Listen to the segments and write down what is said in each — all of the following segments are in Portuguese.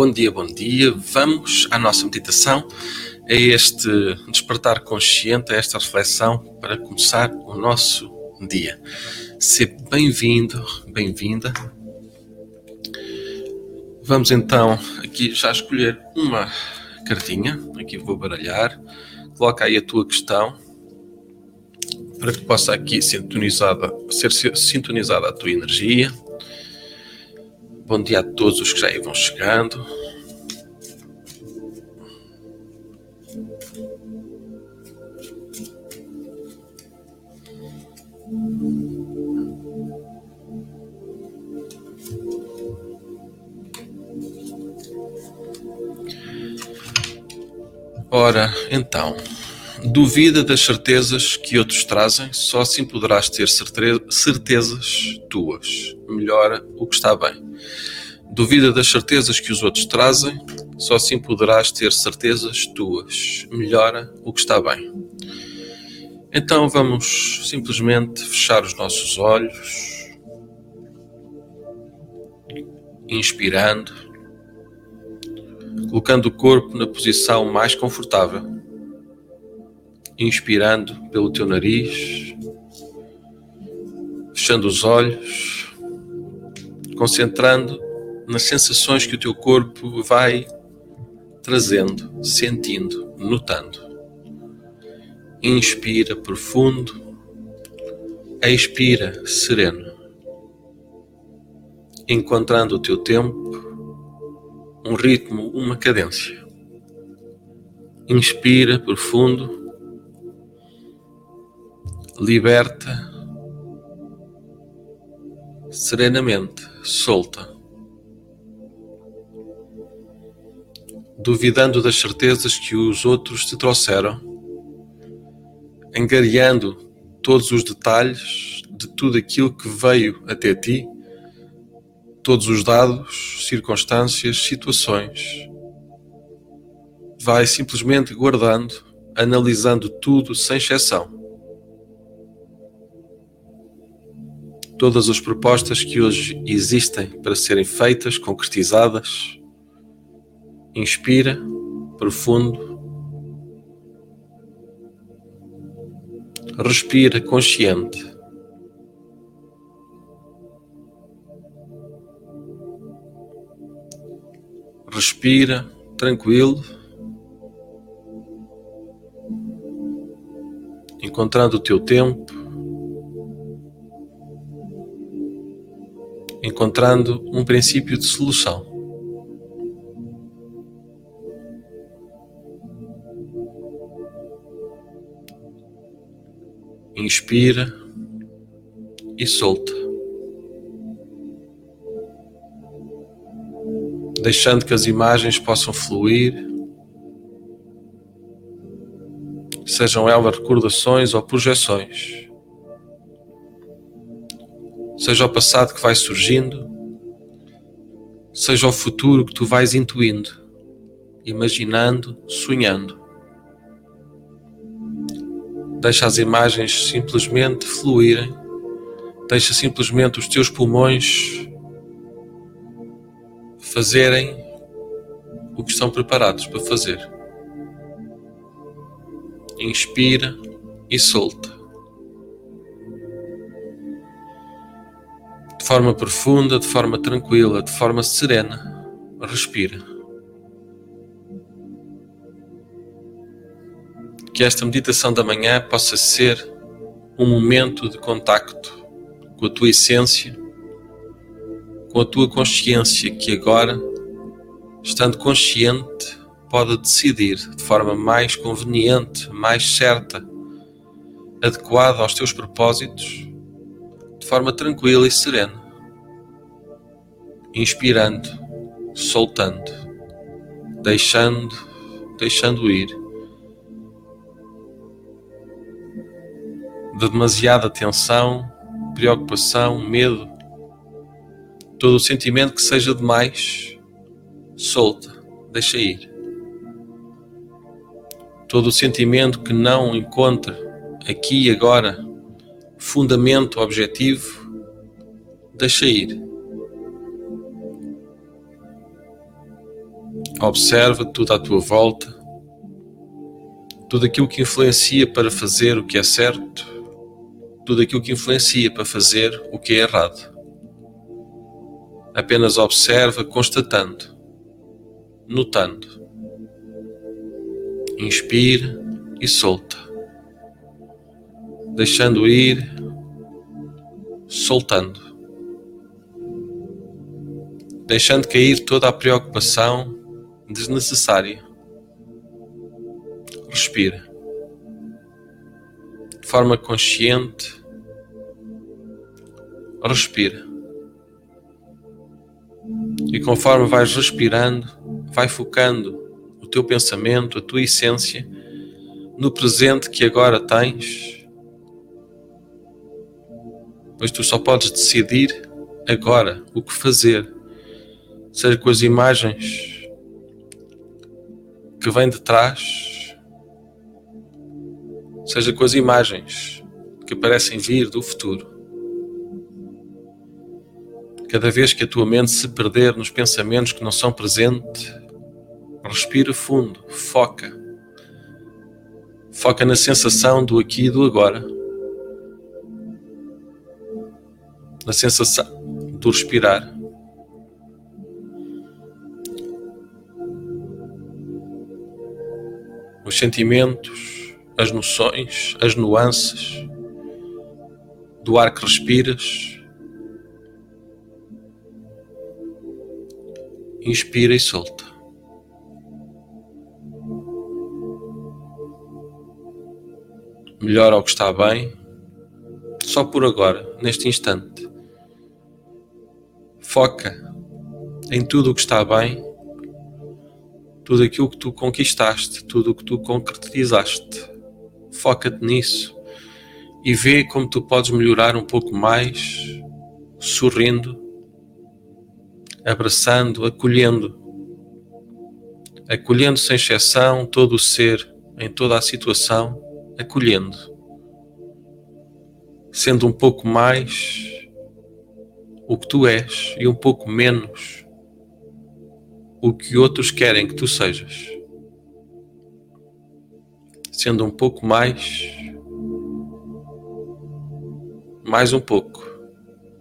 Bom dia, bom dia. Vamos à nossa meditação, a este despertar consciente, a esta reflexão para começar o nosso dia. Seja bem-vindo, bem-vinda. Vamos então aqui já escolher uma cartinha. Aqui vou baralhar. Coloca aí a tua questão para que possa aqui sintonizada, ser sintonizada a tua energia. Bom dia a todos os que já aí vão chegando. Ora, então, duvida das certezas que outros trazem, só assim poderás ter certezas tuas. Melhora o que está bem. Duvida das certezas que os outros trazem, só assim poderás ter certezas tuas. Melhora o que está bem. Então vamos simplesmente fechar os nossos olhos, inspirando, colocando o corpo na posição mais confortável, inspirando pelo teu nariz, fechando os olhos, concentrando nas sensações que o teu corpo vai trazendo, sentindo, notando. Inspira profundo, expira sereno, encontrando o teu tempo, um ritmo, uma cadência. Inspira profundo, liberta serenamente, solta. duvidando das certezas que os outros te trouxeram, angariando todos os detalhes de tudo aquilo que veio até ti, todos os dados, circunstâncias, situações. Vai simplesmente guardando, analisando tudo sem exceção. Todas as propostas que hoje existem para serem feitas, concretizadas, Inspira profundo. Respira consciente. Respira tranquilo. Encontrando o teu tempo. Encontrando um princípio de solução. Inspira e solta. Deixando que as imagens possam fluir, sejam elas recordações ou projeções. Seja o passado que vai surgindo, seja o futuro que tu vais intuindo, imaginando, sonhando. Deixa as imagens simplesmente fluírem. Deixa simplesmente os teus pulmões fazerem o que estão preparados para fazer. Inspira e solta. De forma profunda, de forma tranquila, de forma serena, respira. que esta meditação da manhã possa ser um momento de contacto com a tua essência, com a tua consciência que agora, estando consciente, pode decidir de forma mais conveniente, mais certa, adequada aos teus propósitos, forma tranquila e serena, inspirando, soltando, deixando, deixando ir de demasiada tensão, preocupação, medo, todo o sentimento que seja demais, solta, deixa ir. Todo o sentimento que não encontra aqui e agora fundamento objetivo, deixa ir. Observa tudo à tua volta, tudo aquilo que influencia para fazer o que é certo, tudo aquilo que influencia para fazer o que é errado. Apenas observa, constatando, notando. Inspira e solta, deixando ir, soltando, deixando cair toda a preocupação desnecessária. Respira de forma consciente. Respira. E conforme vais respirando, vai focando o teu pensamento, a tua essência no presente que agora tens. Pois tu só podes decidir agora o que fazer, seja com as imagens que vem de trás, seja com as imagens que parecem vir do futuro. Cada vez que a tua mente se perder nos pensamentos que não são presente, respira fundo, foca. Foca na sensação do aqui e do agora. Na sensação do respirar. os sentimentos, as noções, as nuances do ar que respiras. Inspira e solta. Melhora o que está bem, só por agora, neste instante. Foca em tudo o que está bem tudo aquilo que tu conquistaste, tudo o que tu concretizaste. Foca-te nisso e vê como tu podes melhorar um pouco mais, sorrindo, abraçando, acolhendo, acolhendo sem exceção todo o ser em toda a situação, acolhendo, sendo um pouco mais o que tu és e um pouco menos o que outros querem que tu sejas, sendo um pouco mais, mais um pouco,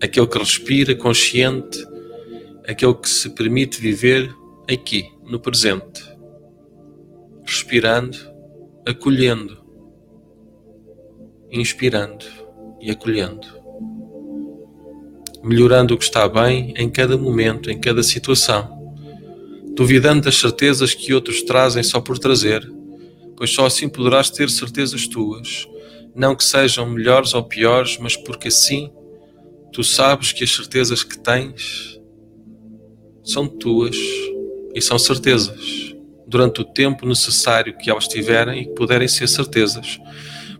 aquele que respira consciente, aquele que se permite viver aqui, no presente, respirando, acolhendo, inspirando e acolhendo, melhorando o que está bem em cada momento, em cada situação duvidando das certezas que outros trazem só por trazer, pois só assim poderás ter certezas tuas, não que sejam melhores ou piores, mas porque assim tu sabes que as certezas que tens são tuas e são certezas, durante o tempo necessário que elas tiverem e que puderem ser certezas,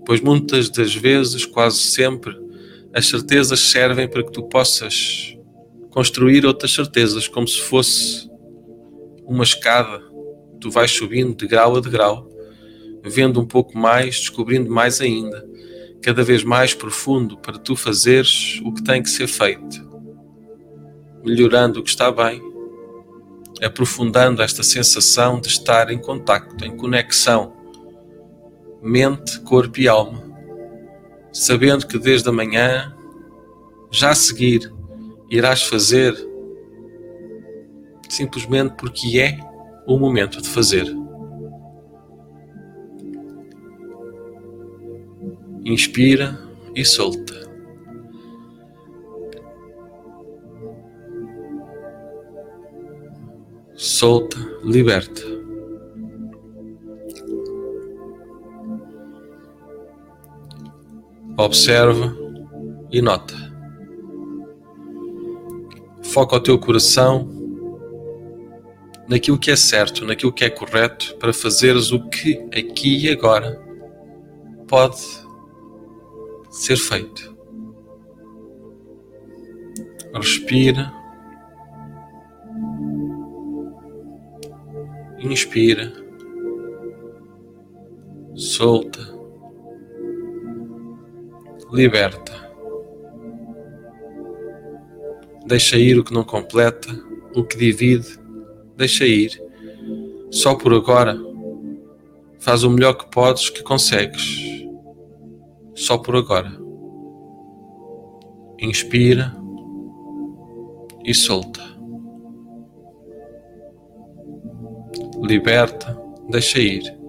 pois muitas das vezes, quase sempre, as certezas servem para que tu possas construir outras certezas, como se fosse uma escada, tu vais subindo de grau a degrau, vendo um pouco mais, descobrindo mais ainda, cada vez mais profundo para tu fazeres o que tem que ser feito, melhorando o que está bem, aprofundando esta sensação de estar em contacto, em conexão, mente, corpo e alma, sabendo que desde amanhã, já a seguir, irás fazer simplesmente porque é o momento de fazer. Inspira e solta. Solta, liberta. Observa e nota. Foca o teu coração naquilo que é certo, naquilo que é correto, para fazeres o que aqui e agora pode ser feito. Respira. Inspira. Solta. Liberta. Deixa ir o que não completa, o que divide deixa ir Só por agora, faz o melhor que podes, que consegues. Só por agora. Inspira e solta. Liberta, deixa ir.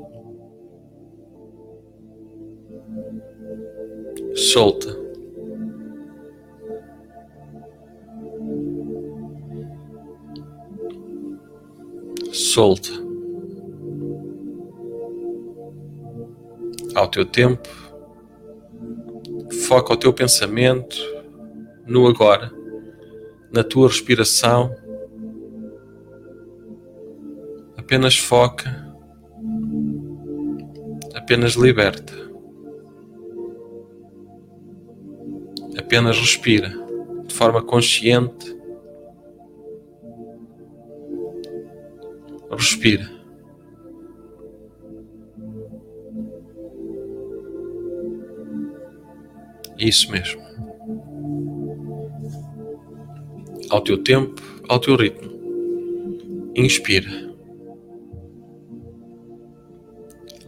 Solta. Solta. Ao teu tempo, foca o teu pensamento no agora, na tua respiração. Apenas foca, apenas liberta, apenas respira de forma consciente. Respira. Isso mesmo. Ao teu tempo, ao teu ritmo. Inspira.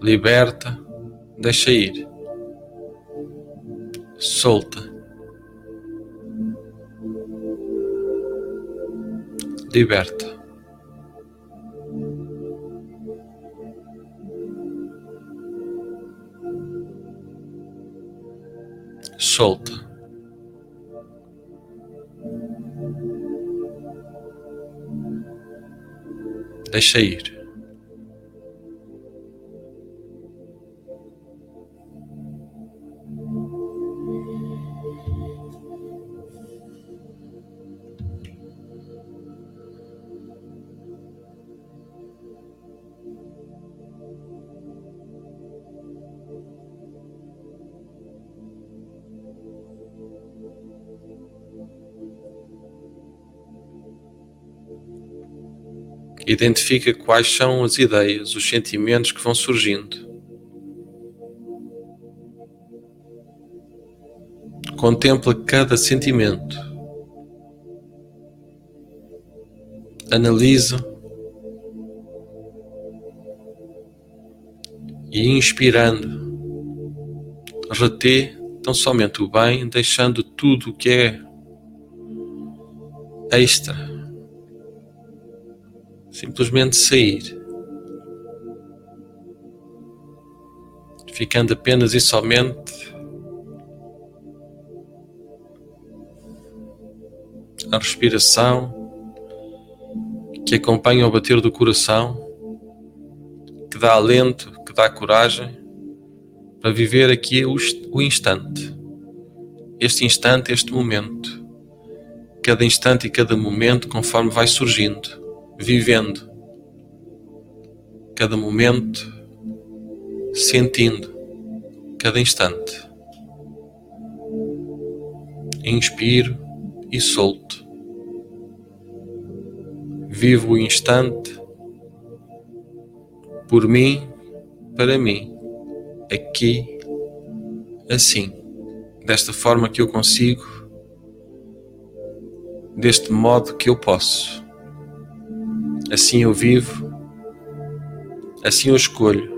Liberta, deixa ir. Solta. Liberta. solta. Deixa ir. Identifica quais são as ideias, os sentimentos que vão surgindo. Contempla cada sentimento. Analisa e inspirando, retê tão somente o bem, deixando tudo o que é extra simplesmente sair, ficando apenas e somente a respiração que acompanha o bater do coração, que dá alento, que dá coragem para viver aqui o instante, este instante, este momento, cada instante e cada momento conforme vai surgindo vivendo cada momento, sentindo cada instante. Inspiro e solto. Vivo o instante por mim, para mim, aqui, assim, desta forma que eu consigo, deste modo que eu posso. Assim eu vivo, assim eu escolho.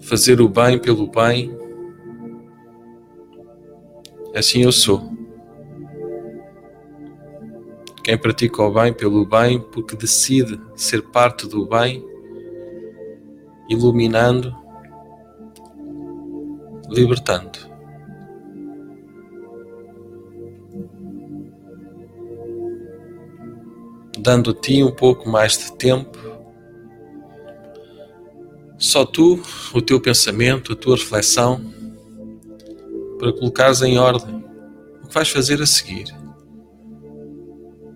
Fazer o bem pelo bem, assim eu sou. Quem pratica o bem pelo bem, porque decide ser parte do bem, iluminando, libertando. Dando ti um pouco mais de tempo. Só tu, o teu pensamento, a tua reflexão, para colocares em ordem o que vais fazer a seguir.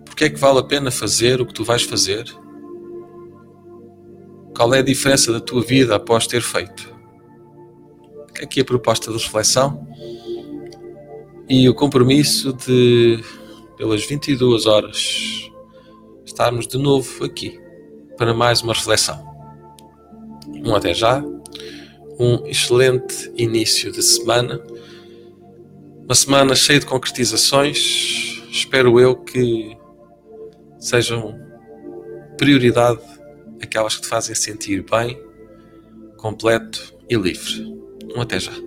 Porque é que vale a pena fazer o que tu vais fazer? Qual é a diferença da tua vida após ter feito? Aqui a proposta de reflexão e o compromisso de, pelas 22 horas, estarmos de novo aqui para mais uma reflexão. Um até já, um excelente início de semana, uma semana cheia de concretizações. Espero eu que sejam prioridade aquelas que te fazem sentir bem, completo e livre. Um até já.